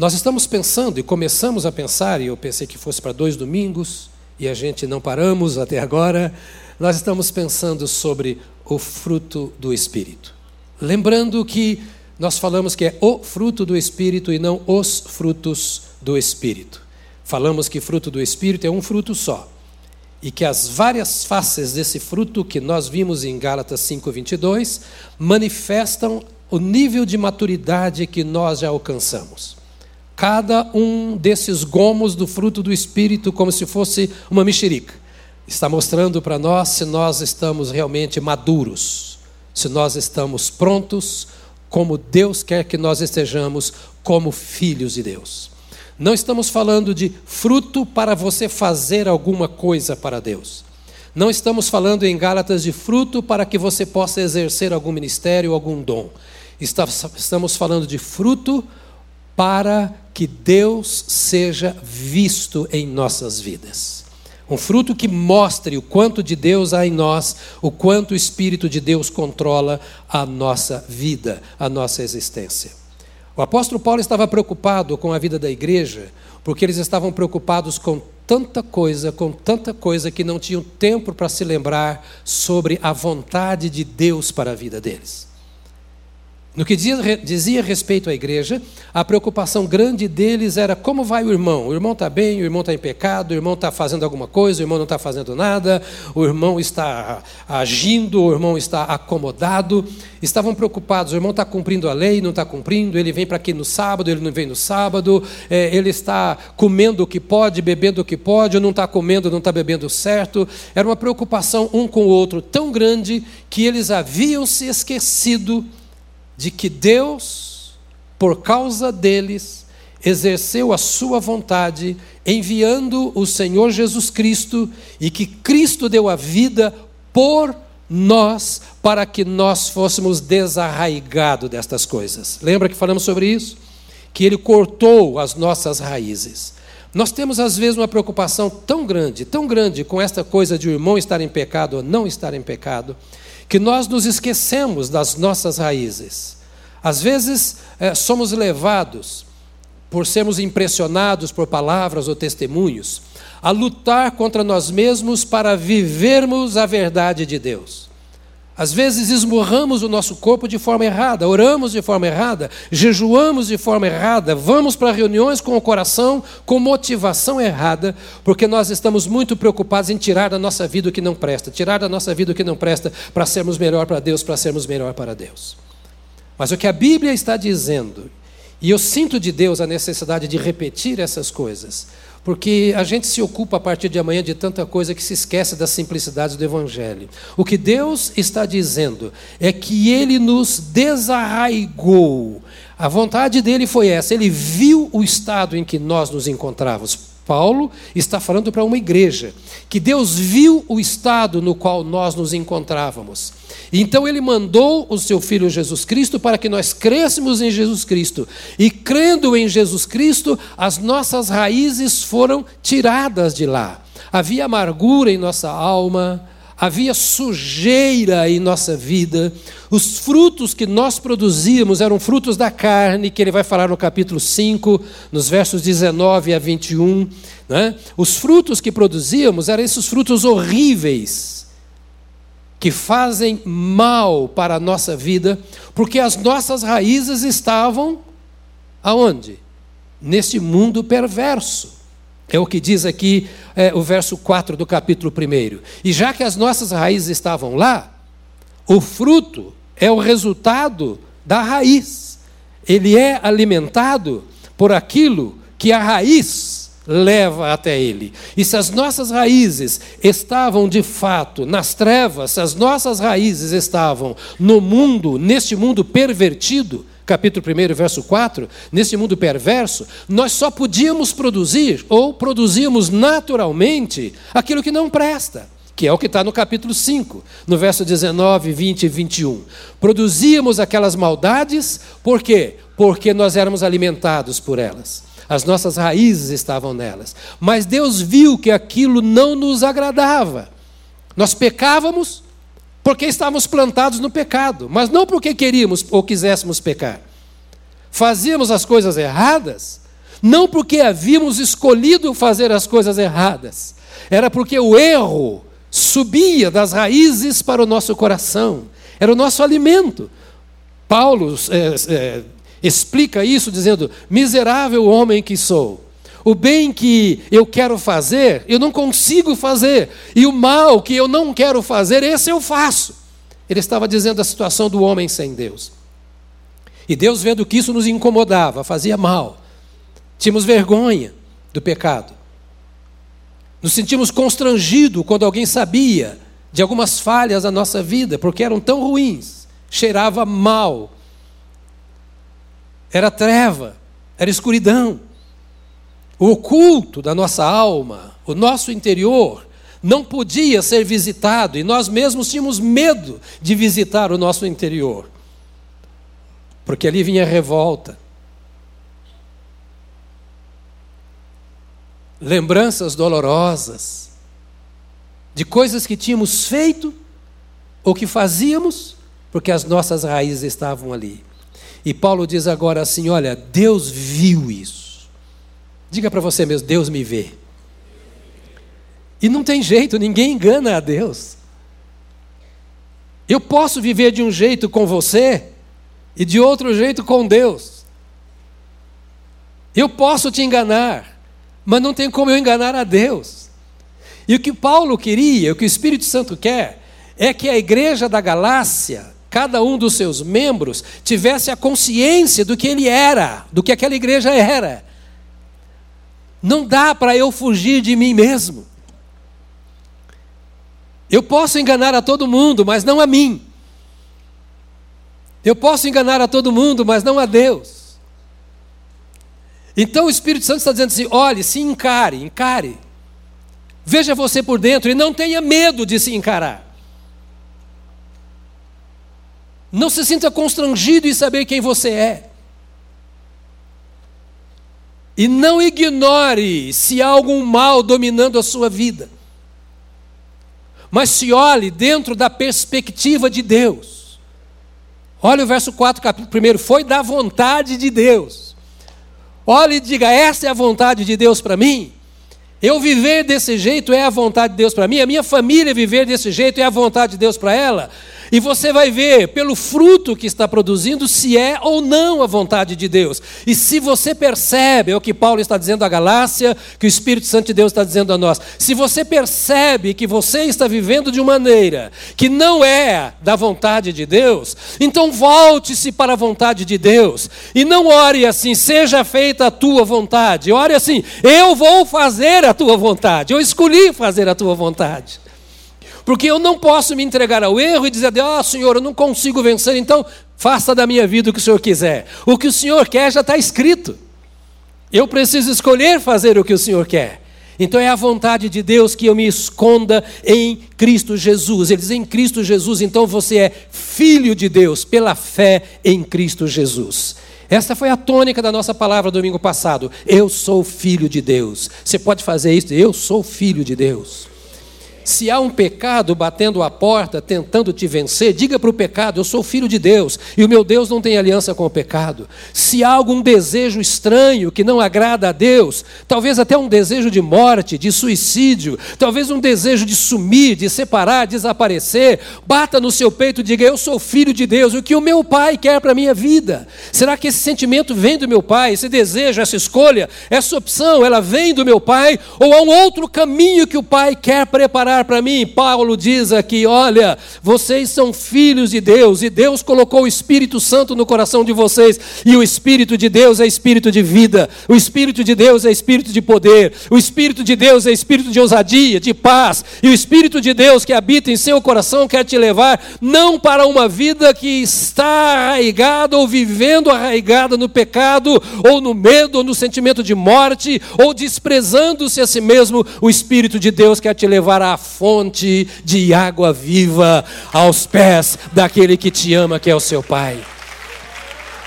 Nós estamos pensando e começamos a pensar, e eu pensei que fosse para dois domingos, e a gente não paramos até agora, nós estamos pensando sobre o fruto do Espírito. Lembrando que nós falamos que é o fruto do Espírito e não os frutos do Espírito. Falamos que fruto do Espírito é um fruto só. E que as várias faces desse fruto que nós vimos em Gálatas 5:22 manifestam o nível de maturidade que nós já alcançamos. Cada um desses gomos do fruto do Espírito, como se fosse uma mexerica, está mostrando para nós se nós estamos realmente maduros, se nós estamos prontos, como Deus quer que nós estejamos, como filhos de Deus. Não estamos falando de fruto para você fazer alguma coisa para Deus. Não estamos falando em Gálatas de fruto para que você possa exercer algum ministério, algum dom. Estamos falando de fruto para que Deus seja visto em nossas vidas. Um fruto que mostre o quanto de Deus há em nós, o quanto o Espírito de Deus controla a nossa vida, a nossa existência. O apóstolo Paulo estava preocupado com a vida da igreja, porque eles estavam preocupados com tanta coisa, com tanta coisa que não tinham tempo para se lembrar sobre a vontade de Deus para a vida deles. No que dizia, dizia respeito à igreja, a preocupação grande deles era como vai o irmão. O irmão está bem, o irmão está em pecado, o irmão está fazendo alguma coisa, o irmão não está fazendo nada, o irmão está agindo, o irmão está acomodado. Estavam preocupados, o irmão está cumprindo a lei, não está cumprindo, ele vem para aqui no sábado, ele não vem no sábado, é, ele está comendo o que pode, bebendo o que pode, ou não está comendo, não está bebendo certo. Era uma preocupação um com o outro tão grande que eles haviam se esquecido de que Deus, por causa deles, exerceu a sua vontade, enviando o Senhor Jesus Cristo, e que Cristo deu a vida por nós, para que nós fôssemos desarraigados destas coisas. Lembra que falamos sobre isso? Que Ele cortou as nossas raízes. Nós temos, às vezes, uma preocupação tão grande, tão grande com esta coisa de o irmão estar em pecado ou não estar em pecado, que nós nos esquecemos das nossas raízes. Às vezes é, somos levados, por sermos impressionados por palavras ou testemunhos, a lutar contra nós mesmos para vivermos a verdade de Deus. Às vezes esmurramos o nosso corpo de forma errada, oramos de forma errada, jejuamos de forma errada, vamos para reuniões com o coração com motivação errada, porque nós estamos muito preocupados em tirar da nossa vida o que não presta, tirar da nossa vida o que não presta para sermos melhor para Deus, para sermos melhor para Deus. Mas o que a Bíblia está dizendo, e eu sinto de Deus a necessidade de repetir essas coisas, porque a gente se ocupa a partir de amanhã de tanta coisa que se esquece das simplicidades do Evangelho. O que Deus está dizendo é que Ele nos desarraigou. A vontade dele foi essa, ele viu o estado em que nós nos encontrávamos. Paulo está falando para uma igreja, que Deus viu o estado no qual nós nos encontrávamos. Então ele mandou o seu filho Jesus Cristo para que nós crescêssemos em Jesus Cristo. E crendo em Jesus Cristo, as nossas raízes foram tiradas de lá. Havia amargura em nossa alma, havia sujeira em nossa vida, os frutos que nós produzíamos eram frutos da carne, que ele vai falar no capítulo 5, nos versos 19 a 21. Né? Os frutos que produzíamos eram esses frutos horríveis, que fazem mal para a nossa vida, porque as nossas raízes estavam aonde? Neste mundo perverso. É o que diz aqui é, o verso 4 do capítulo 1. E já que as nossas raízes estavam lá, o fruto é o resultado da raiz. Ele é alimentado por aquilo que a raiz leva até ele. E se as nossas raízes estavam de fato nas trevas, se as nossas raízes estavam no mundo, neste mundo pervertido, capítulo 1, verso 4, nesse mundo perverso, nós só podíamos produzir, ou produzíamos naturalmente, aquilo que não presta, que é o que está no capítulo 5, no verso 19, 20 e 21. Produzíamos aquelas maldades, por quê? Porque nós éramos alimentados por elas. As nossas raízes estavam nelas. Mas Deus viu que aquilo não nos agradava. Nós pecávamos, porque estávamos plantados no pecado, mas não porque queríamos ou quiséssemos pecar. Fazíamos as coisas erradas não porque havíamos escolhido fazer as coisas erradas, era porque o erro subia das raízes para o nosso coração, era o nosso alimento. Paulo é, é, explica isso dizendo: miserável homem que sou. O bem que eu quero fazer, eu não consigo fazer. E o mal que eu não quero fazer, esse eu faço. Ele estava dizendo a situação do homem sem Deus. E Deus, vendo que isso nos incomodava, fazia mal, tínhamos vergonha do pecado. Nos sentimos constrangidos quando alguém sabia de algumas falhas da nossa vida, porque eram tão ruins, cheirava mal, era treva, era escuridão. O oculto da nossa alma, o nosso interior, não podia ser visitado e nós mesmos tínhamos medo de visitar o nosso interior porque ali vinha revolta. Lembranças dolorosas de coisas que tínhamos feito ou que fazíamos, porque as nossas raízes estavam ali. E Paulo diz agora assim: olha, Deus viu isso. Diga para você mesmo: Deus me vê. E não tem jeito, ninguém engana a Deus. Eu posso viver de um jeito com você, e de outro jeito com Deus. Eu posso te enganar, mas não tem como eu enganar a Deus. E o que Paulo queria, o que o Espírito Santo quer, é que a igreja da Galácia, cada um dos seus membros, tivesse a consciência do que ele era, do que aquela igreja era. Não dá para eu fugir de mim mesmo. Eu posso enganar a todo mundo, mas não a mim. Eu posso enganar a todo mundo, mas não a Deus. Então o Espírito Santo está dizendo assim: olhe, se encare, encare. Veja você por dentro e não tenha medo de se encarar. Não se sinta constrangido em saber quem você é. E não ignore se há algum mal dominando a sua vida. Mas se olhe dentro da perspectiva de Deus. Olha o verso 4, capítulo 1. Foi da vontade de Deus. Olha e diga: essa é a vontade de Deus para mim. Eu viver desse jeito é a vontade de Deus para mim. A minha família viver desse jeito é a vontade de Deus para ela. E você vai ver pelo fruto que está produzindo se é ou não a vontade de Deus. E se você percebe, é o que Paulo está dizendo à Galácia, que o Espírito Santo de Deus está dizendo a nós. Se você percebe que você está vivendo de maneira que não é da vontade de Deus, então volte-se para a vontade de Deus. E não ore assim, seja feita a tua vontade. Ore assim, eu vou fazer a tua vontade. Eu escolhi fazer a tua vontade. Porque eu não posso me entregar ao erro e dizer, ah, Senhor, eu não consigo vencer, então faça da minha vida o que o Senhor quiser. O que o Senhor quer já está escrito. Eu preciso escolher fazer o que o Senhor quer. Então é a vontade de Deus que eu me esconda em Cristo Jesus. Ele diz em Cristo Jesus, então você é filho de Deus pela fé em Cristo Jesus. Esta foi a tônica da nossa palavra domingo passado. Eu sou filho de Deus. Você pode fazer isso? Eu sou filho de Deus. Se há um pecado batendo a porta, tentando te vencer, diga para o pecado: Eu sou filho de Deus e o meu Deus não tem aliança com o pecado. Se há algum desejo estranho que não agrada a Deus, talvez até um desejo de morte, de suicídio, talvez um desejo de sumir, de separar, desaparecer, bata no seu peito e diga: Eu sou filho de Deus, o que o meu pai quer para a minha vida. Será que esse sentimento vem do meu pai? Esse desejo, essa escolha, essa opção, ela vem do meu pai? Ou há um outro caminho que o pai quer preparar? Para mim, Paulo diz aqui: olha, vocês são filhos de Deus, e Deus colocou o Espírito Santo no coração de vocês, e o Espírito de Deus é Espírito de vida, o Espírito de Deus é Espírito de poder, o Espírito de Deus é Espírito de ousadia, de paz, e o Espírito de Deus que habita em seu coração quer te levar não para uma vida que está arraigada ou vivendo arraigada no pecado, ou no medo, ou no sentimento de morte, ou desprezando-se a si mesmo, o Espírito de Deus quer te levar à fonte de água viva aos pés daquele que te ama, que é o seu Pai.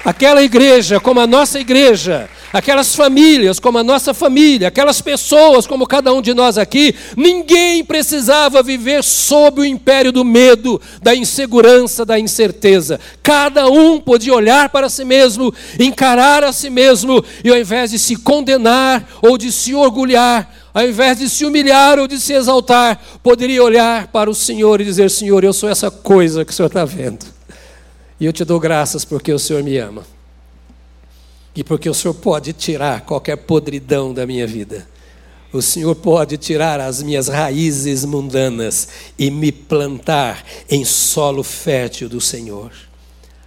Aquela igreja, como a nossa igreja, aquelas famílias como a nossa família, aquelas pessoas como cada um de nós aqui, ninguém precisava viver sob o império do medo, da insegurança, da incerteza. Cada um podia olhar para si mesmo, encarar a si mesmo e ao invés de se condenar ou de se orgulhar, ao invés de se humilhar ou de se exaltar, poderia olhar para o Senhor e dizer: Senhor, eu sou essa coisa que o Senhor está vendo. E eu te dou graças porque o Senhor me ama. E porque o Senhor pode tirar qualquer podridão da minha vida. O Senhor pode tirar as minhas raízes mundanas e me plantar em solo fértil do Senhor.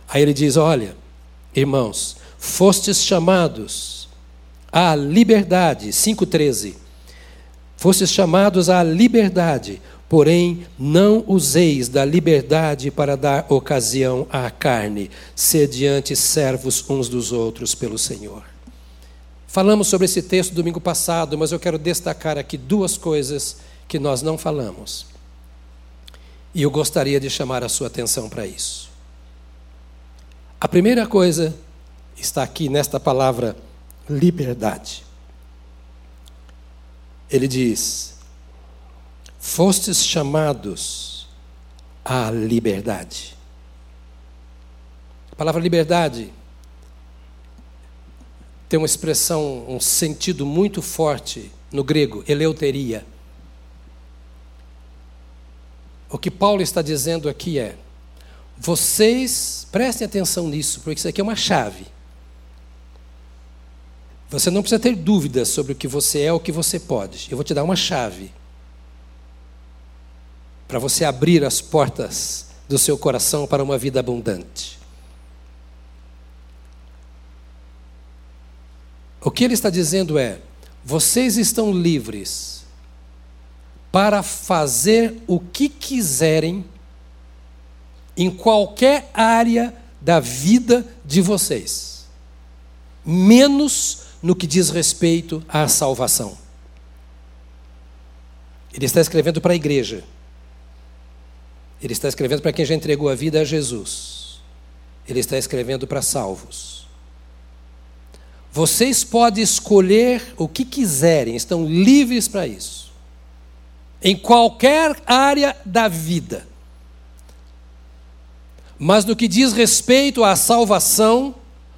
Aí ele diz: Olha, irmãos, fostes chamados à liberdade. 5,13 Fostes chamados à liberdade, porém não useis da liberdade para dar ocasião à carne, sediante servos uns dos outros pelo Senhor. Falamos sobre esse texto domingo passado, mas eu quero destacar aqui duas coisas que nós não falamos. E eu gostaria de chamar a sua atenção para isso. A primeira coisa está aqui nesta palavra liberdade ele diz: Fostes chamados à liberdade. A palavra liberdade tem uma expressão, um sentido muito forte no grego, eleuteria. O que Paulo está dizendo aqui é: vocês prestem atenção nisso, porque isso aqui é uma chave. Você não precisa ter dúvidas sobre o que você é ou o que você pode. Eu vou te dar uma chave para você abrir as portas do seu coração para uma vida abundante. O que ele está dizendo é: vocês estão livres para fazer o que quiserem em qualquer área da vida de vocês, menos no que diz respeito à salvação. Ele está escrevendo para a igreja. Ele está escrevendo para quem já entregou a vida a Jesus. Ele está escrevendo para salvos. Vocês podem escolher o que quiserem, estão livres para isso. Em qualquer área da vida. Mas no que diz respeito à salvação,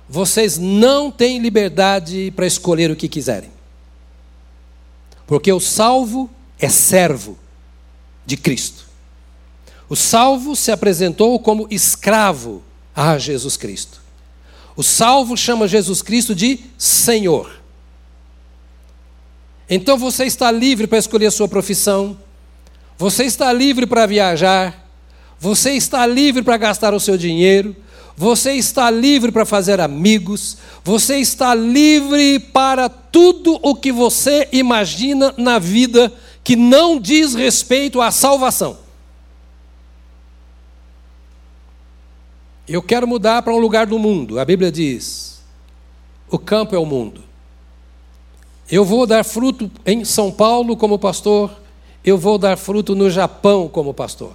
vocês não têm liberdade para escolher o que quiserem. Porque o salvo é servo de Cristo. O salvo se apresentou como escravo a Jesus Cristo. O salvo chama Jesus Cristo de Senhor. Então você está livre para escolher a sua profissão, você está livre para viajar, você está livre para gastar o seu dinheiro, você está livre para fazer amigos, você está livre para tudo o que você imagina na vida que não diz respeito à salvação. Eu quero mudar para um lugar do mundo. A Bíblia diz: o campo é o mundo. Eu vou dar fruto em São Paulo como pastor, eu vou dar fruto no Japão como pastor.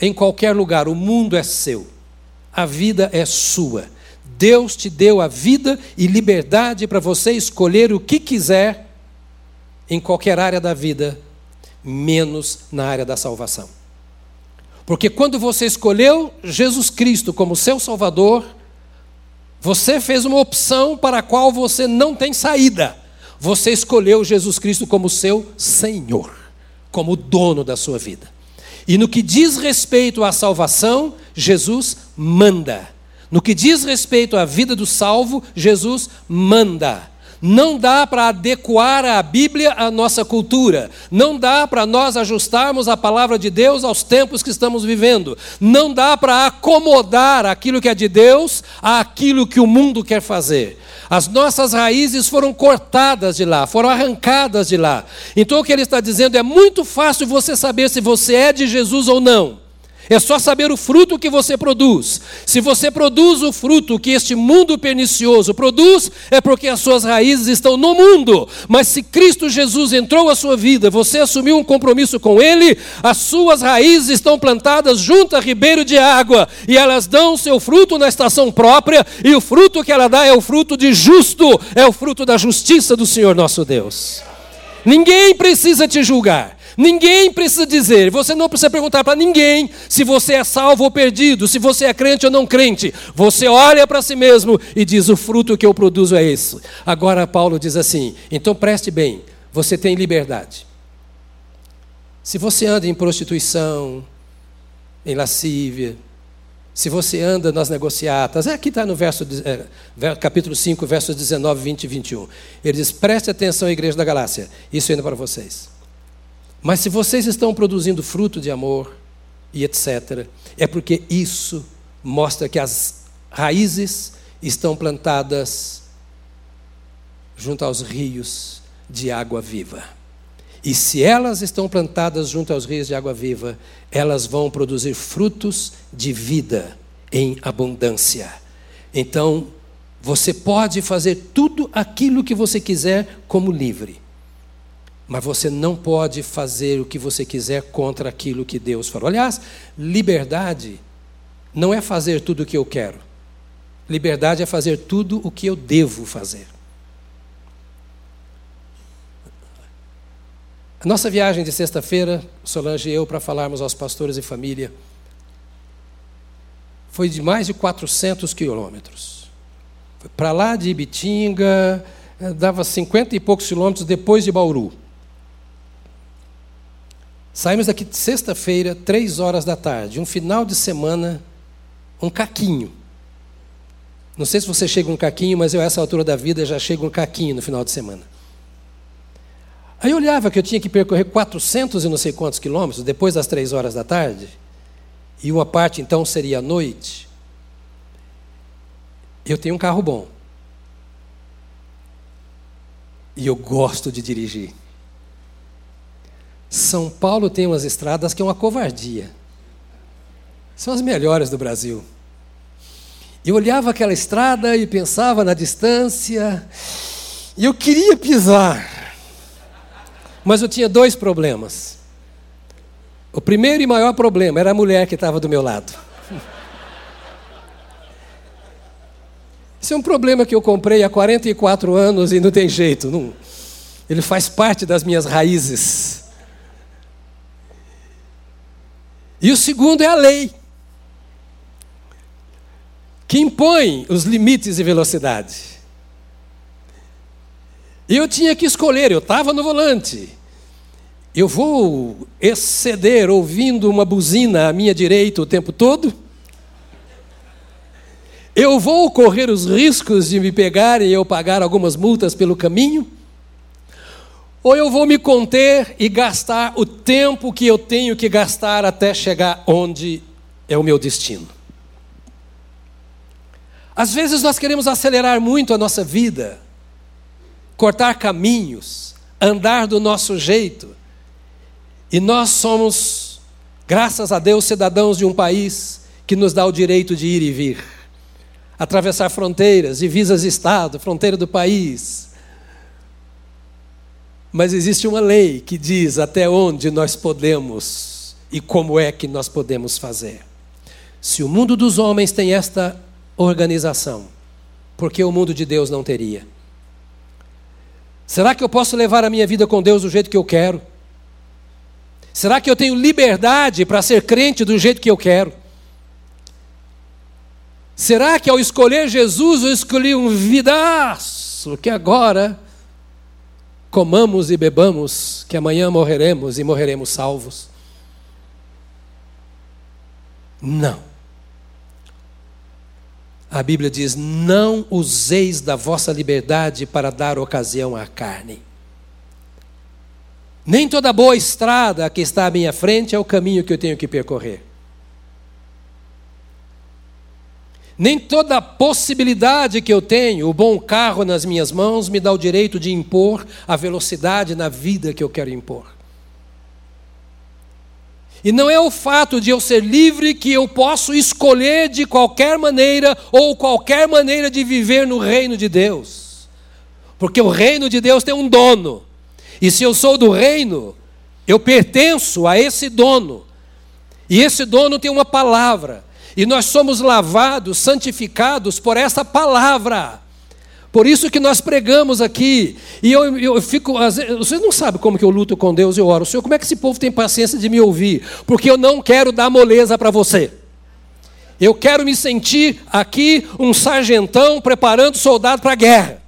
Em qualquer lugar, o mundo é seu a vida é sua. Deus te deu a vida e liberdade para você escolher o que quiser em qualquer área da vida, menos na área da salvação. Porque quando você escolheu Jesus Cristo como seu Salvador, você fez uma opção para a qual você não tem saída. Você escolheu Jesus Cristo como seu Senhor, como dono da sua vida. E no que diz respeito à salvação, Jesus manda. No que diz respeito à vida do salvo, Jesus manda. Não dá para adequar a Bíblia à nossa cultura. Não dá para nós ajustarmos a palavra de Deus aos tempos que estamos vivendo. Não dá para acomodar aquilo que é de Deus àquilo que o mundo quer fazer. As nossas raízes foram cortadas de lá, foram arrancadas de lá. Então o que ele está dizendo é muito fácil você saber se você é de Jesus ou não. É só saber o fruto que você produz. Se você produz o fruto que este mundo pernicioso produz, é porque as suas raízes estão no mundo. Mas se Cristo Jesus entrou na sua vida, você assumiu um compromisso com Ele, as suas raízes estão plantadas junto a ribeiro de água e elas dão seu fruto na estação própria, e o fruto que ela dá é o fruto de justo, é o fruto da justiça do Senhor nosso Deus. Ninguém precisa te julgar. Ninguém precisa dizer, você não precisa perguntar para ninguém se você é salvo ou perdido, se você é crente ou não crente. Você olha para si mesmo e diz: o fruto que eu produzo é esse. Agora, Paulo diz assim: então preste bem, você tem liberdade. Se você anda em prostituição, em lascívia, se você anda nas negociatas, é aqui está no verso, é, capítulo 5, versos 19, 20 e 21. Ele diz: preste atenção, igreja da Galácia, isso ainda para vocês. Mas se vocês estão produzindo fruto de amor e etc., é porque isso mostra que as raízes estão plantadas junto aos rios de água viva. E se elas estão plantadas junto aos rios de água viva, elas vão produzir frutos de vida em abundância. Então, você pode fazer tudo aquilo que você quiser como livre, mas você não pode fazer o que você quiser contra aquilo que Deus falou. Aliás, liberdade não é fazer tudo o que eu quero, liberdade é fazer tudo o que eu devo fazer. A nossa viagem de sexta-feira, Solange e eu, para falarmos aos pastores e família, foi de mais de 400 quilômetros. Para lá de Ibitinga, dava 50 e poucos quilômetros depois de Bauru. Saímos daqui sexta-feira, três horas da tarde, um final de semana, um caquinho. Não sei se você chega um caquinho, mas eu, a essa altura da vida, já chego um caquinho no final de semana. Aí eu olhava que eu tinha que percorrer 400 e não sei quantos quilômetros depois das três horas da tarde, e uma parte então seria à noite. Eu tenho um carro bom. E eu gosto de dirigir. São Paulo tem umas estradas que é uma covardia. São as melhores do Brasil. Eu olhava aquela estrada e pensava na distância, e eu queria pisar. Mas eu tinha dois problemas. O primeiro e maior problema era a mulher que estava do meu lado. Esse é um problema que eu comprei há 44 anos e não tem jeito. Não. Ele faz parte das minhas raízes. E o segundo é a lei, que impõe os limites de velocidade. E eu tinha que escolher, eu estava no volante. Eu vou exceder ouvindo uma buzina à minha direita o tempo todo? Eu vou correr os riscos de me pegarem e eu pagar algumas multas pelo caminho? Ou eu vou me conter e gastar o tempo que eu tenho que gastar até chegar onde é o meu destino? Às vezes nós queremos acelerar muito a nossa vida cortar caminhos, andar do nosso jeito. E nós somos, graças a Deus, cidadãos de um país que nos dá o direito de ir e vir, atravessar fronteiras, divisas de Estado, fronteira do país. Mas existe uma lei que diz até onde nós podemos e como é que nós podemos fazer. Se o mundo dos homens tem esta organização, por que o mundo de Deus não teria? Será que eu posso levar a minha vida com Deus do jeito que eu quero? Será que eu tenho liberdade para ser crente do jeito que eu quero? Será que ao escolher Jesus eu escolhi um vidaço que agora comamos e bebamos, que amanhã morreremos e morreremos salvos? Não. A Bíblia diz: Não useis da vossa liberdade para dar ocasião à carne. Nem toda boa estrada que está à minha frente é o caminho que eu tenho que percorrer. Nem toda possibilidade que eu tenho, o bom carro nas minhas mãos, me dá o direito de impor a velocidade na vida que eu quero impor. E não é o fato de eu ser livre que eu posso escolher de qualquer maneira ou qualquer maneira de viver no reino de Deus. Porque o reino de Deus tem um dono. E se eu sou do reino, eu pertenço a esse dono. E esse dono tem uma palavra. E nós somos lavados, santificados por essa palavra. Por isso que nós pregamos aqui. E eu, eu fico. Vocês não sabem como que eu luto com Deus e oro. Senhor, como é que esse povo tem paciência de me ouvir? Porque eu não quero dar moleza para você. Eu quero me sentir aqui um sargentão preparando soldado para a guerra.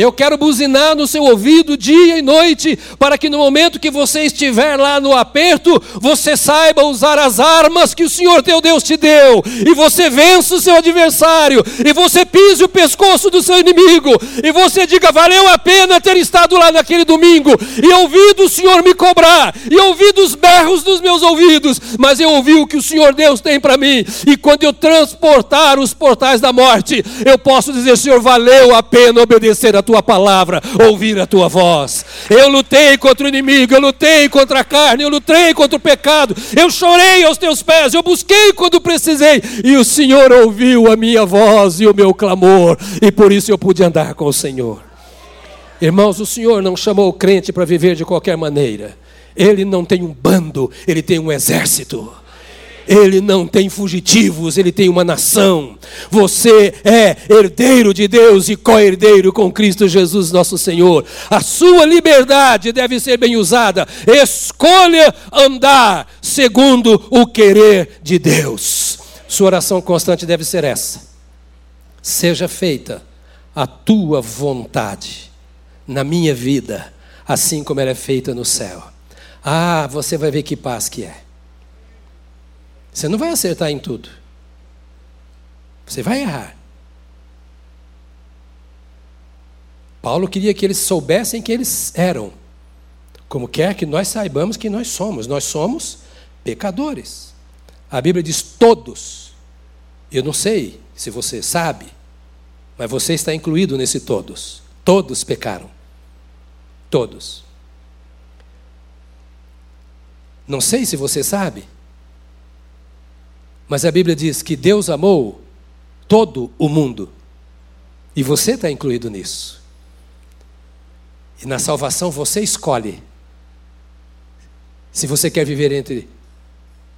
Eu quero buzinar no seu ouvido dia e noite, para que no momento que você estiver lá no aperto, você saiba usar as armas que o Senhor teu Deus te deu, e você vença o seu adversário, e você pise o pescoço do seu inimigo, e você diga: valeu a pena ter estado lá naquele domingo, e ouvido o Senhor me cobrar, e ouvido os berros dos meus ouvidos, mas eu ouvi o que o Senhor Deus tem para mim, e quando eu transportar os portais da morte, eu posso dizer: Senhor, valeu a pena obedecer a tua tua palavra, ouvir a tua voz. Eu lutei contra o inimigo, eu lutei contra a carne, eu lutei contra o pecado, eu chorei aos teus pés, eu busquei quando precisei, e o Senhor ouviu a minha voz e o meu clamor, e por isso eu pude andar com o Senhor. Irmãos, o Senhor não chamou o crente para viver de qualquer maneira. Ele não tem um bando, ele tem um exército. Ele não tem fugitivos, ele tem uma nação. Você é herdeiro de Deus e co-herdeiro com Cristo Jesus, nosso Senhor. A sua liberdade deve ser bem usada. Escolha andar segundo o querer de Deus. Sua oração constante deve ser essa: Seja feita a tua vontade na minha vida, assim como ela é feita no céu. Ah, você vai ver que paz que é. Você não vai acertar em tudo. Você vai errar. Paulo queria que eles soubessem que eles eram, como quer que nós saibamos que nós somos. Nós somos pecadores. A Bíblia diz todos. Eu não sei se você sabe, mas você está incluído nesse todos. Todos pecaram. Todos. Não sei se você sabe, mas a Bíblia diz que Deus amou todo o mundo. E você está incluído nisso. E na salvação você escolhe se você quer viver entre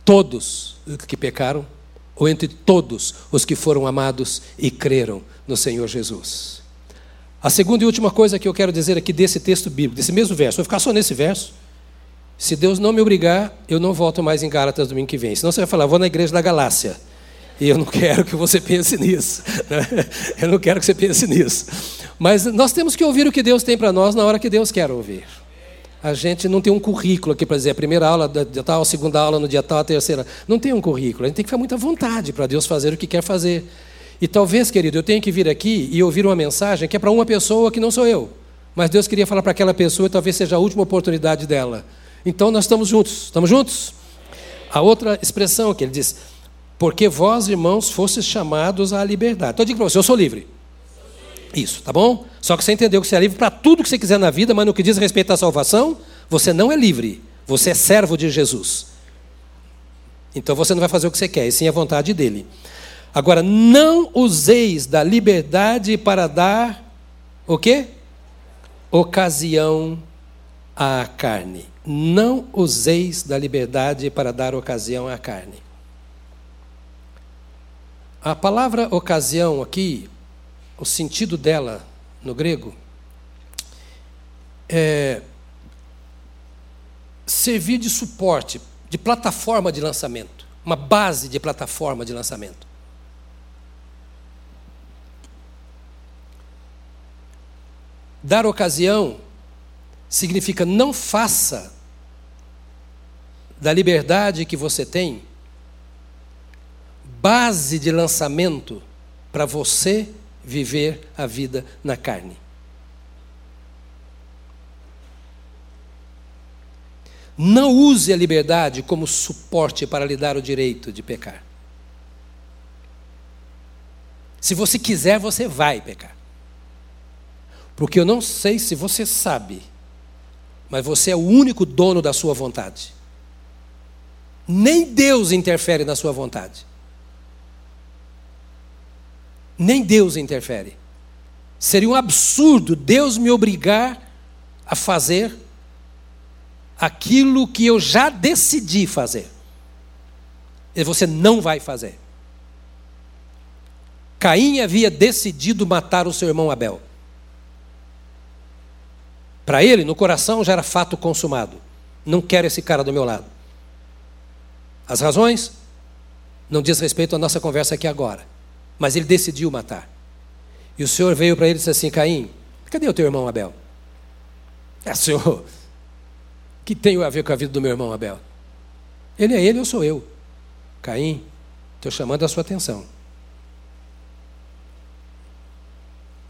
todos os que pecaram ou entre todos os que foram amados e creram no Senhor Jesus. A segunda e última coisa que eu quero dizer aqui desse texto bíblico, desse mesmo verso, vou ficar só nesse verso. Se Deus não me obrigar, eu não volto mais em Gálatas domingo que vem. Senão você vai falar, vou na igreja da Galácia. E eu não quero que você pense nisso. Né? Eu não quero que você pense nisso. Mas nós temos que ouvir o que Deus tem para nós na hora que Deus quer ouvir. A gente não tem um currículo aqui para dizer a primeira aula dia tal, a segunda aula no dia tal, a terceira. Não tem um currículo. A gente tem que ficar muita vontade para Deus fazer o que quer fazer. E talvez, querido, eu tenha que vir aqui e ouvir uma mensagem que é para uma pessoa que não sou eu. Mas Deus queria falar para aquela pessoa e talvez seja a última oportunidade dela. Então nós estamos juntos. Estamos juntos? A outra expressão que ele diz: Porque vós, irmãos, fostes chamados à liberdade. Então eu digo para você: eu sou livre. Isso, tá bom? Só que você entendeu que você é livre para tudo que você quiser na vida, mas no que diz respeito à salvação, você não é livre. Você é servo de Jesus. Então você não vai fazer o que você quer, e sim a vontade dele. Agora, não useis da liberdade para dar o quê? Ocasião à carne. Não useis da liberdade para dar ocasião à carne. A palavra ocasião aqui, o sentido dela no grego, é servir de suporte, de plataforma de lançamento, uma base de plataforma de lançamento. Dar ocasião significa não faça da liberdade que você tem base de lançamento para você viver a vida na carne. Não use a liberdade como suporte para lhe dar o direito de pecar. Se você quiser, você vai pecar. Porque eu não sei se você sabe mas você é o único dono da sua vontade. Nem Deus interfere na sua vontade. Nem Deus interfere. Seria um absurdo Deus me obrigar a fazer aquilo que eu já decidi fazer. E você não vai fazer. Caim havia decidido matar o seu irmão Abel. Para ele, no coração já era fato consumado. Não quero esse cara do meu lado. As razões não diz respeito à nossa conversa aqui agora. Mas ele decidiu matar. E o Senhor veio para ele e disse assim: Caim, cadê o teu irmão Abel? É, Senhor, que tem a ver com a vida do meu irmão Abel? Ele é ele, eu sou eu. Caim, estou chamando a sua atenção.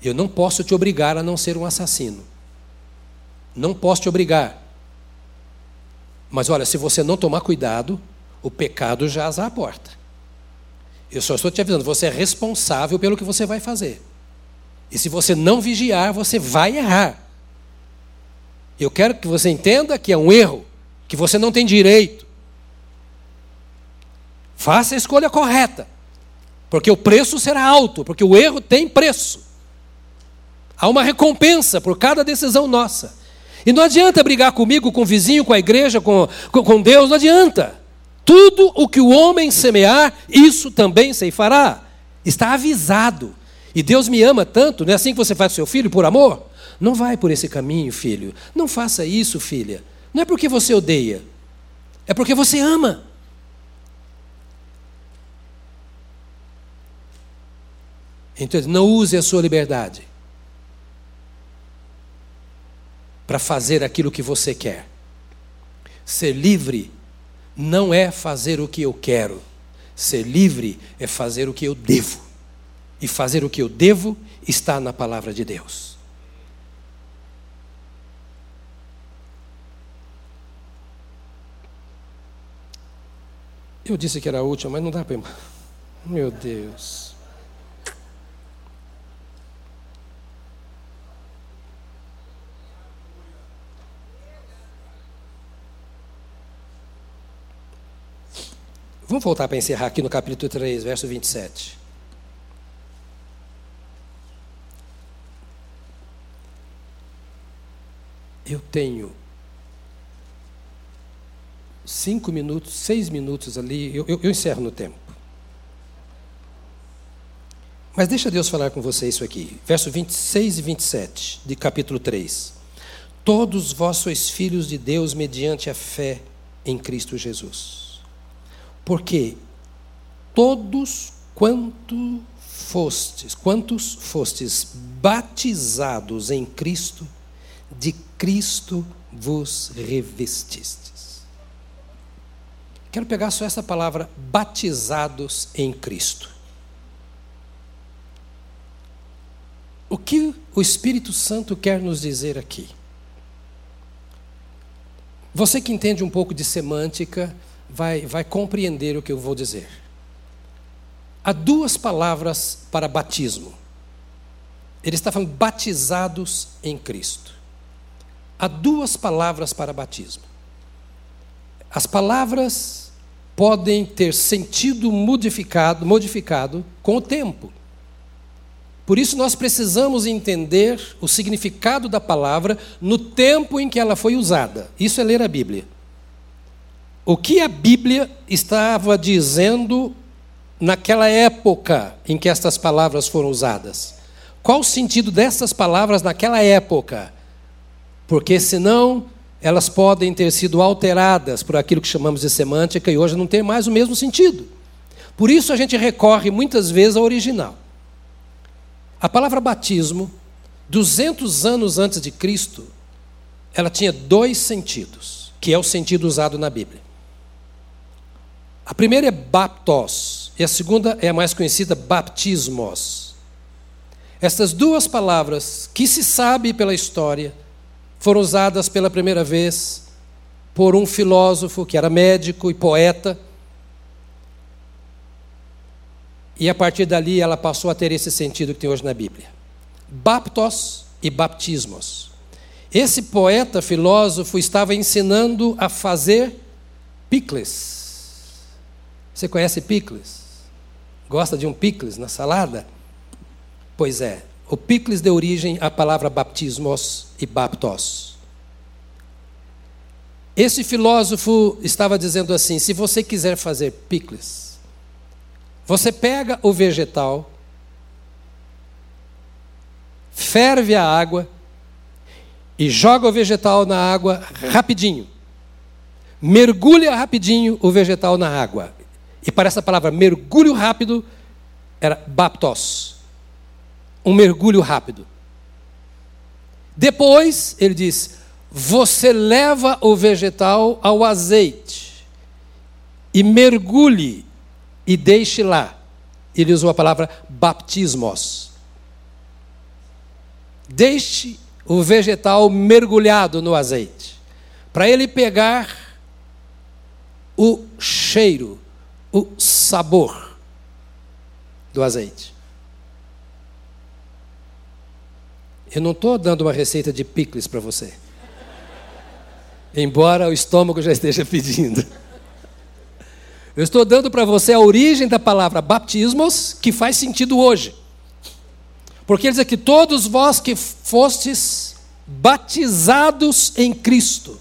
Eu não posso te obrigar a não ser um assassino. Não posso te obrigar. Mas olha, se você não tomar cuidado, o pecado jaz à porta. Eu só estou te avisando, você é responsável pelo que você vai fazer. E se você não vigiar, você vai errar. Eu quero que você entenda que é um erro, que você não tem direito. Faça a escolha correta, porque o preço será alto, porque o erro tem preço. Há uma recompensa por cada decisão nossa. E não adianta brigar comigo, com o vizinho, com a igreja, com, com, com Deus, não adianta. Tudo o que o homem semear, isso também se fará. Está avisado. E Deus me ama tanto, não é assim que você faz com seu filho, por amor? Não vai por esse caminho, filho. Não faça isso, filha. Não é porque você odeia, é porque você ama. Então, não use a sua liberdade para fazer aquilo que você quer. Ser livre não é fazer o que eu quero. Ser livre é fazer o que eu devo. E fazer o que eu devo está na palavra de Deus. Eu disse que era a última, mas não dá para. Meu Deus. Vamos voltar para encerrar aqui no capítulo 3, verso 27. Eu tenho cinco minutos, seis minutos ali, eu, eu, eu encerro no tempo. Mas deixa Deus falar com você isso aqui. Verso 26 e 27 de capítulo 3. Todos vós sois filhos de Deus mediante a fé em Cristo Jesus. Porque todos quanto fostes, quantos fostes batizados em Cristo, de Cristo vos revestistes. Quero pegar só essa palavra batizados em Cristo. O que o Espírito Santo quer nos dizer aqui? Você que entende um pouco de semântica, vai, vai compreender o que eu vou dizer. Há duas palavras para batismo. Ele está falando batizados em Cristo. Há duas palavras para batismo. As palavras podem ter sentido modificado, modificado com o tempo. Por isso nós precisamos entender o significado da palavra no tempo em que ela foi usada. Isso é ler a Bíblia o que a Bíblia estava dizendo naquela época em que estas palavras foram usadas. Qual o sentido dessas palavras naquela época? Porque senão elas podem ter sido alteradas por aquilo que chamamos de semântica e hoje não tem mais o mesmo sentido. Por isso a gente recorre muitas vezes ao original. A palavra batismo, 200 anos antes de Cristo, ela tinha dois sentidos, que é o sentido usado na Bíblia. A primeira é baptos e a segunda é a mais conhecida, baptismos. Estas duas palavras, que se sabe pela história, foram usadas pela primeira vez por um filósofo que era médico e poeta. E a partir dali ela passou a ter esse sentido que tem hoje na Bíblia. Baptos e baptismos. Esse poeta filósofo estava ensinando a fazer picles, Você conhece picles? Gosta de um picles na salada? Pois é, o picles deu origem à palavra baptismos e baptos. Esse filósofo estava dizendo assim: se você quiser fazer picles, você pega o vegetal, ferve a água e joga o vegetal na água rapidinho. Mergulha rapidinho o vegetal na água. E para essa palavra mergulho rápido era baptos. Um mergulho rápido. Depois, ele diz: você leva o vegetal ao azeite e mergulhe e deixe lá. Ele usou a palavra baptismos. Deixe o vegetal mergulhado no azeite, para ele pegar o cheiro, o sabor do azeite. Eu não estou dando uma receita de picles para você. Embora o estômago já esteja pedindo. Eu estou dando para você a origem da palavra baptismos, que faz sentido hoje. Porque ele diz aqui: todos vós que fostes batizados em Cristo.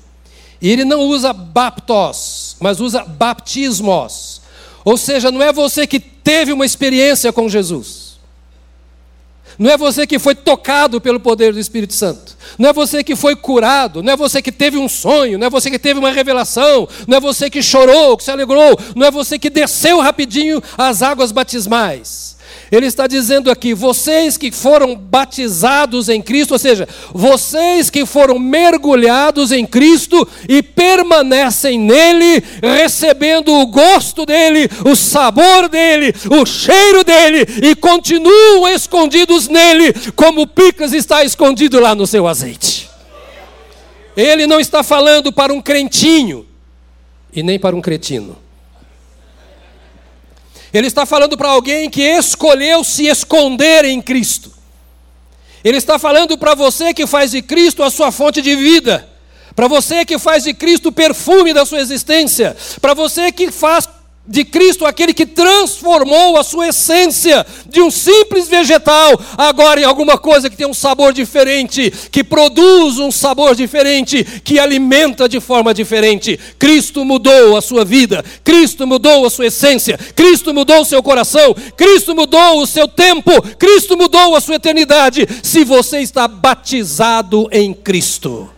E ele não usa baptos, mas usa baptismos. Ou seja, não é você que teve uma experiência com Jesus. Não é você que foi tocado pelo poder do Espírito Santo. Não é você que foi curado. Não é você que teve um sonho. Não é você que teve uma revelação. Não é você que chorou, que se alegrou. Não é você que desceu rapidinho as águas batismais. Ele está dizendo aqui: vocês que foram batizados em Cristo, ou seja, vocês que foram mergulhados em Cristo e permanecem nele, recebendo o gosto dele, o sabor dele, o cheiro dele, e continuam escondidos nele, como picas está escondido lá no seu azeite. Ele não está falando para um crentinho e nem para um cretino. Ele está falando para alguém que escolheu se esconder em Cristo. Ele está falando para você que faz de Cristo a sua fonte de vida. Para você que faz de Cristo o perfume da sua existência. Para você que faz de Cristo, aquele que transformou a sua essência de um simples vegetal, agora em alguma coisa que tem um sabor diferente, que produz um sabor diferente, que alimenta de forma diferente. Cristo mudou a sua vida, Cristo mudou a sua essência, Cristo mudou o seu coração, Cristo mudou o seu tempo, Cristo mudou a sua eternidade. Se você está batizado em Cristo.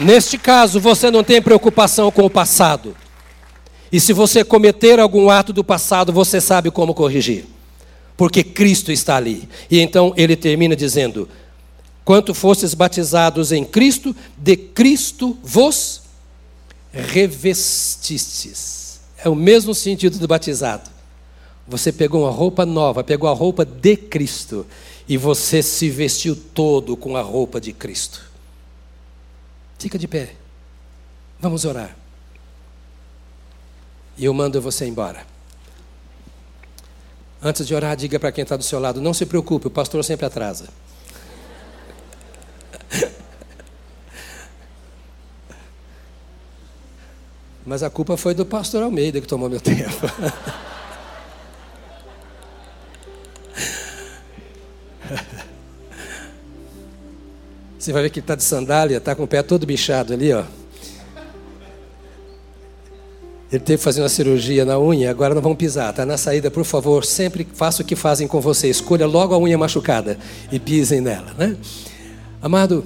Neste caso, você não tem preocupação com o passado. E se você cometer algum ato do passado, você sabe como corrigir. Porque Cristo está ali. E então ele termina dizendo: Quanto fostes batizados em Cristo, de Cristo vos revestistes. É o mesmo sentido do batizado. Você pegou uma roupa nova, pegou a roupa de Cristo e você se vestiu todo com a roupa de Cristo. Fica de pé. Vamos orar. E eu mando você embora. Antes de orar, diga para quem está do seu lado: não se preocupe, o pastor sempre atrasa. Mas a culpa foi do pastor Almeida que tomou meu tempo. Você vai ver que ele está de sandália, está com o pé todo bichado ali, ó. Ele teve que fazer uma cirurgia na unha, agora não vão pisar. Está na saída, por favor, sempre faça o que fazem com você. Escolha logo a unha machucada e pisem nela, né? Amado,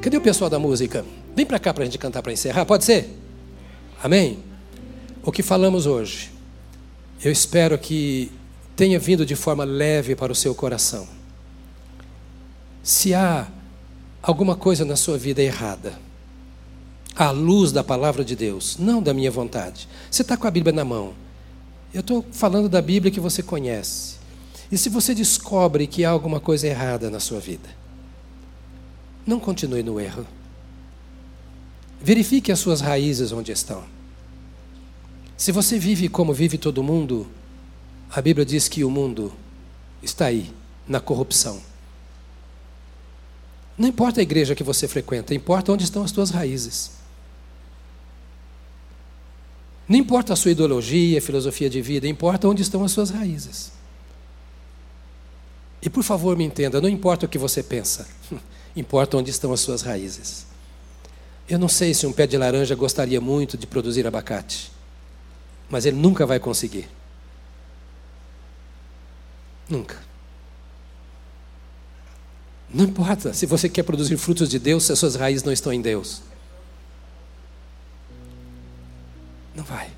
cadê o pessoal da música? Vem para cá para a gente cantar para encerrar, pode ser? Amém? O que falamos hoje, eu espero que tenha vindo de forma leve para o seu coração. Se há alguma coisa na sua vida errada, à luz da palavra de Deus, não da minha vontade. Você está com a Bíblia na mão. Eu estou falando da Bíblia que você conhece. E se você descobre que há alguma coisa errada na sua vida, não continue no erro. Verifique as suas raízes onde estão. Se você vive como vive todo mundo, a Bíblia diz que o mundo está aí, na corrupção. Não importa a igreja que você frequenta, importa onde estão as tuas raízes. Não importa a sua ideologia, filosofia de vida, importa onde estão as suas raízes. E por favor, me entenda, não importa o que você pensa, importa onde estão as suas raízes. Eu não sei se um pé de laranja gostaria muito de produzir abacate, mas ele nunca vai conseguir. Nunca. Não importa se você quer produzir frutos de Deus, se as suas raízes não estão em Deus. Não vai.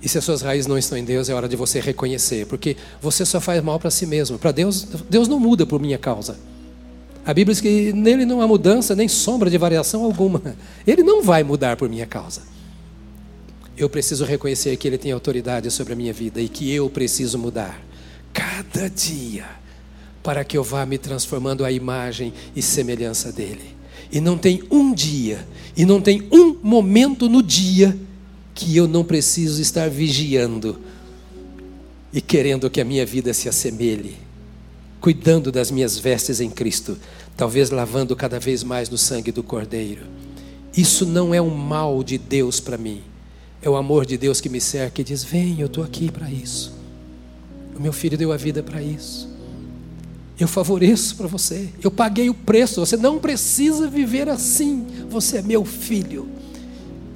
E se as suas raízes não estão em Deus, é hora de você reconhecer, porque você só faz mal para si mesmo. Para Deus, Deus não muda por minha causa. A Bíblia diz que nele não há mudança, nem sombra de variação alguma. Ele não vai mudar por minha causa. Eu preciso reconhecer que ele tem autoridade sobre a minha vida e que eu preciso mudar cada dia para que eu vá me transformando à imagem e semelhança dele. E não tem um dia, e não tem um momento no dia que eu não preciso estar vigiando e querendo que a minha vida se assemelhe, cuidando das minhas vestes em Cristo, talvez lavando cada vez mais no sangue do Cordeiro. Isso não é um mal de Deus para mim, é o amor de Deus que me cerca e diz: Vem, eu estou aqui para isso. O meu filho deu a vida para isso. Eu favoreço para você. Eu paguei o preço. Você não precisa viver assim. Você é meu filho.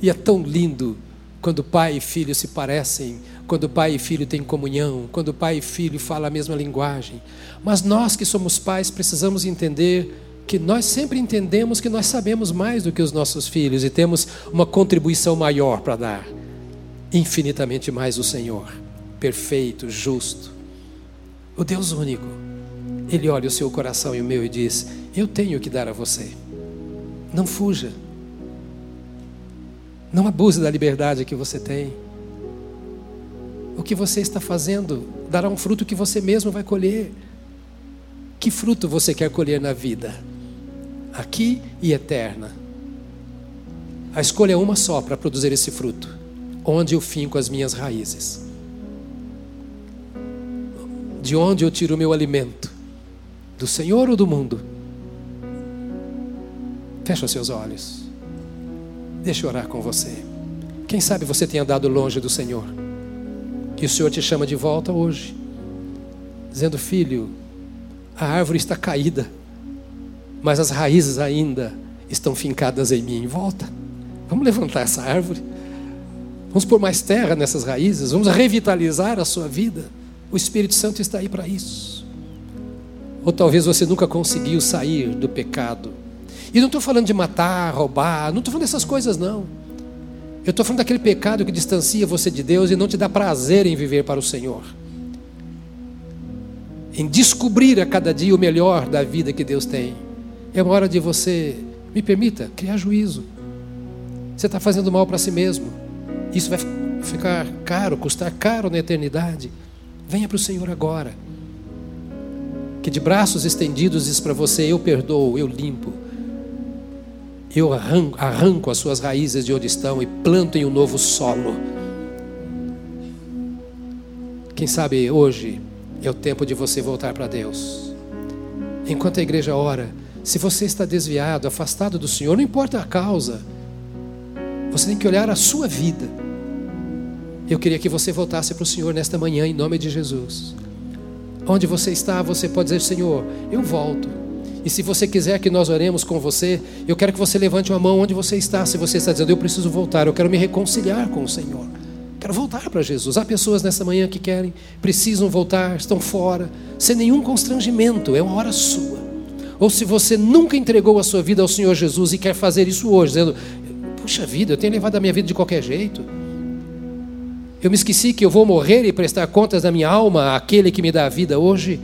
E é tão lindo quando pai e filho se parecem, quando pai e filho têm comunhão, quando pai e filho falam a mesma linguagem. Mas nós que somos pais precisamos entender que nós sempre entendemos que nós sabemos mais do que os nossos filhos e temos uma contribuição maior para dar. Infinitamente mais o Senhor, perfeito, justo, o Deus único. Ele olha o seu coração e o meu e diz: Eu tenho que dar a você. Não fuja. Não abuse da liberdade que você tem. O que você está fazendo dará um fruto que você mesmo vai colher. Que fruto você quer colher na vida? Aqui e eterna. A escolha é uma só para produzir esse fruto. Onde eu finco as minhas raízes? De onde eu tiro o meu alimento? Do Senhor ou do mundo? Fecha os seus olhos. Deixa eu orar com você. Quem sabe você tenha andado longe do Senhor. E o Senhor te chama de volta hoje, dizendo: Filho, a árvore está caída, mas as raízes ainda estão fincadas em mim. Volta. Vamos levantar essa árvore. Vamos pôr mais terra nessas raízes. Vamos revitalizar a sua vida. O Espírito Santo está aí para isso. Ou talvez você nunca conseguiu sair do pecado e não estou falando de matar, roubar, não estou falando dessas coisas, não. Eu estou falando daquele pecado que distancia você de Deus e não te dá prazer em viver para o Senhor. Em descobrir a cada dia o melhor da vida que Deus tem. É uma hora de você, me permita, criar juízo. Você está fazendo mal para si mesmo. Isso vai ficar caro, custar caro na eternidade. Venha para o Senhor agora. Que de braços estendidos diz para você: Eu perdoo, eu limpo eu arranco, arranco as suas raízes de onde estão e planto em um novo solo. Quem sabe hoje é o tempo de você voltar para Deus. Enquanto a igreja ora, se você está desviado, afastado do Senhor, não importa a causa, você tem que olhar a sua vida. Eu queria que você voltasse para o Senhor nesta manhã, em nome de Jesus. Onde você está, você pode dizer: Senhor, eu volto. E se você quiser que nós oremos com você, eu quero que você levante uma mão onde você está. Se você está dizendo, eu preciso voltar, eu quero me reconciliar com o Senhor. Quero voltar para Jesus. Há pessoas nessa manhã que querem, precisam voltar, estão fora, sem nenhum constrangimento, é uma hora sua. Ou se você nunca entregou a sua vida ao Senhor Jesus e quer fazer isso hoje, dizendo: Puxa vida, eu tenho levado a minha vida de qualquer jeito. Eu me esqueci que eu vou morrer e prestar contas da minha alma àquele que me dá a vida hoje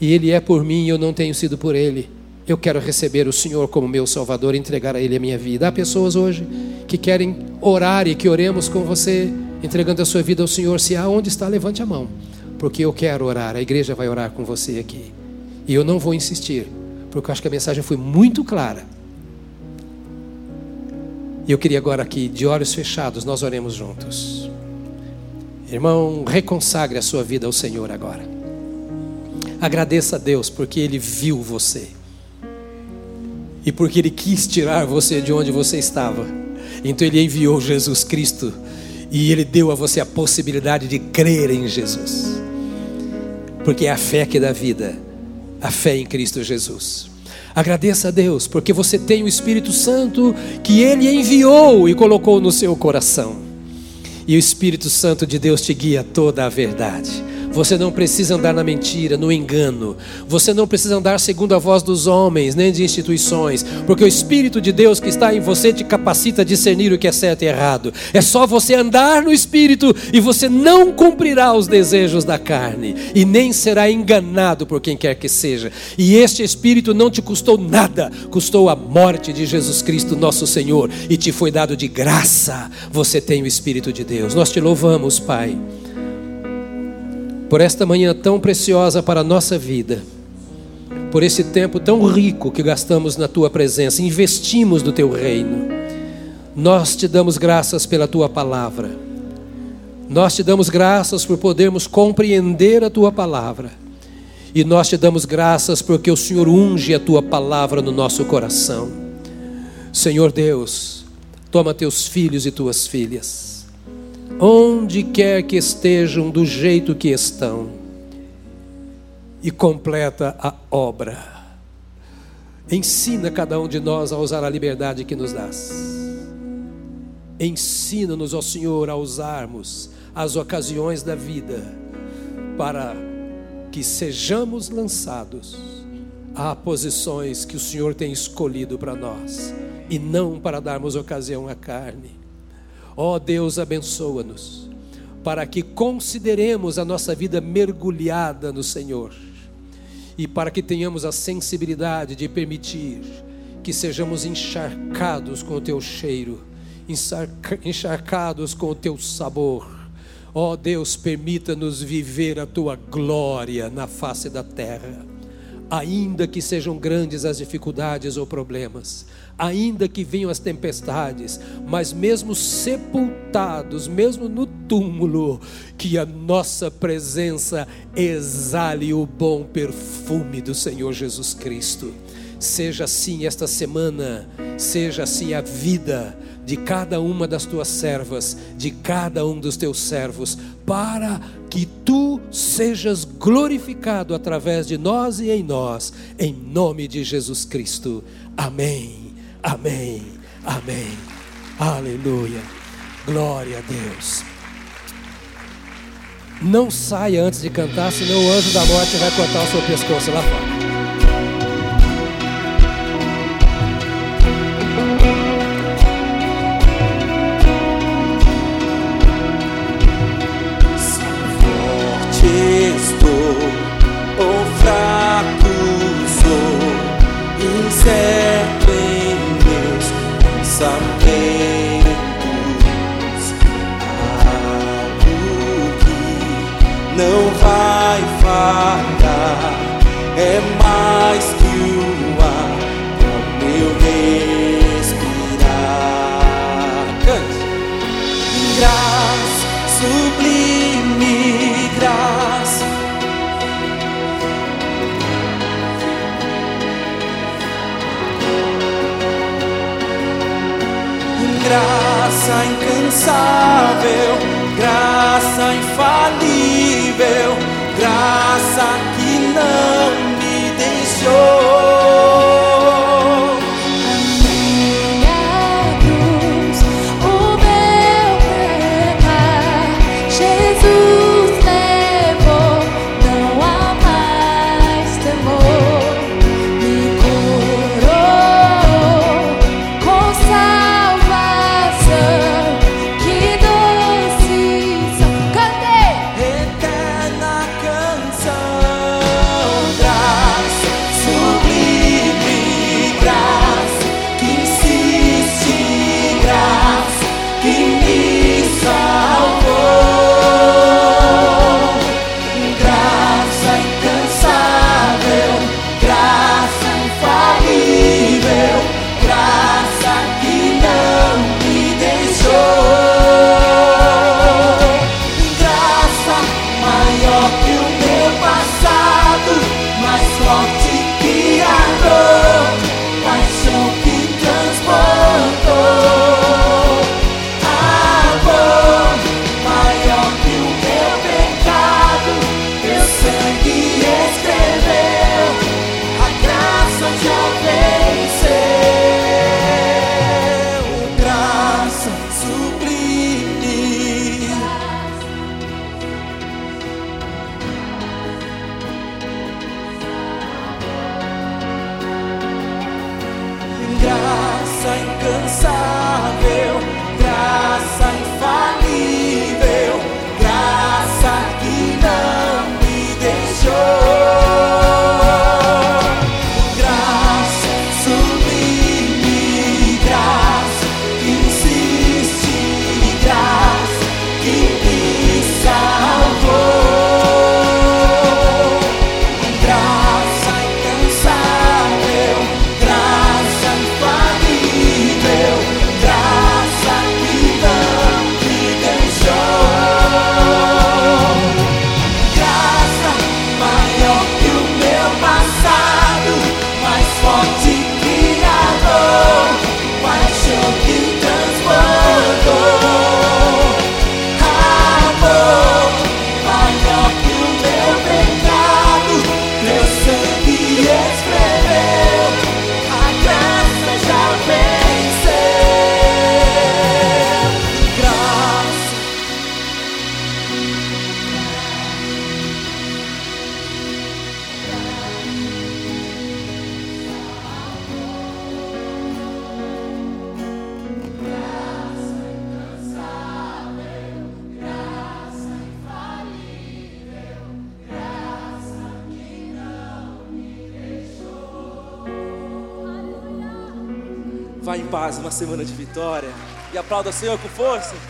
e Ele é por mim e eu não tenho sido por Ele. Eu quero receber o Senhor como meu Salvador e entregar a Ele a minha vida. Há pessoas hoje que querem orar e que oremos com você, entregando a sua vida ao Senhor. Se há onde está, levante a mão, porque eu quero orar. A igreja vai orar com você aqui. E eu não vou insistir, porque eu acho que a mensagem foi muito clara. E eu queria agora aqui, de olhos fechados, nós oremos juntos. Irmão, reconsagre a sua vida ao Senhor agora. Agradeça a Deus porque Ele viu você. E porque Ele quis tirar você de onde você estava. Então ele enviou Jesus Cristo e ele deu a você a possibilidade de crer em Jesus. Porque é a fé que dá vida, a fé em Cristo Jesus. Agradeça a Deus, porque você tem o Espírito Santo que ele enviou e colocou no seu coração. E o Espírito Santo de Deus te guia toda a verdade. Você não precisa andar na mentira, no engano. Você não precisa andar segundo a voz dos homens, nem de instituições, porque o Espírito de Deus que está em você te capacita a discernir o que é certo e errado. É só você andar no Espírito e você não cumprirá os desejos da carne e nem será enganado por quem quer que seja. E este Espírito não te custou nada, custou a morte de Jesus Cristo, nosso Senhor, e te foi dado de graça. Você tem o Espírito de Deus. Nós te louvamos, Pai por esta manhã tão preciosa para a nossa vida, por esse tempo tão rico que gastamos na tua presença, investimos no teu reino. Nós te damos graças pela tua palavra. Nós te damos graças por podermos compreender a tua palavra. E nós te damos graças porque o Senhor unge a tua palavra no nosso coração. Senhor Deus, toma teus filhos e tuas filhas onde quer que estejam, do jeito que estão, e completa a obra. Ensina cada um de nós a usar a liberdade que nos dás. Ensina-nos, ó Senhor, a usarmos as ocasiões da vida para que sejamos lançados a posições que o Senhor tem escolhido para nós e não para darmos ocasião à carne. Ó oh, Deus, abençoa-nos, para que consideremos a nossa vida mergulhada no Senhor e para que tenhamos a sensibilidade de permitir que sejamos encharcados com o teu cheiro, encharcados com o teu sabor. Ó oh, Deus, permita-nos viver a tua glória na face da terra, ainda que sejam grandes as dificuldades ou problemas ainda que venham as tempestades, mas mesmo sepultados, mesmo no túmulo, que a nossa presença exale o bom perfume do Senhor Jesus Cristo. Seja assim esta semana, seja assim a vida de cada uma das tuas servas, de cada um dos teus servos, para que tu sejas glorificado através de nós e em nós, em nome de Jesus Cristo. Amém. Amém. Amém. Aleluia. Glória a Deus. Não saia antes de cantar, senão o anjo da morte vai cortar o seu pescoço lá fora. Aplauda o Senhor com força.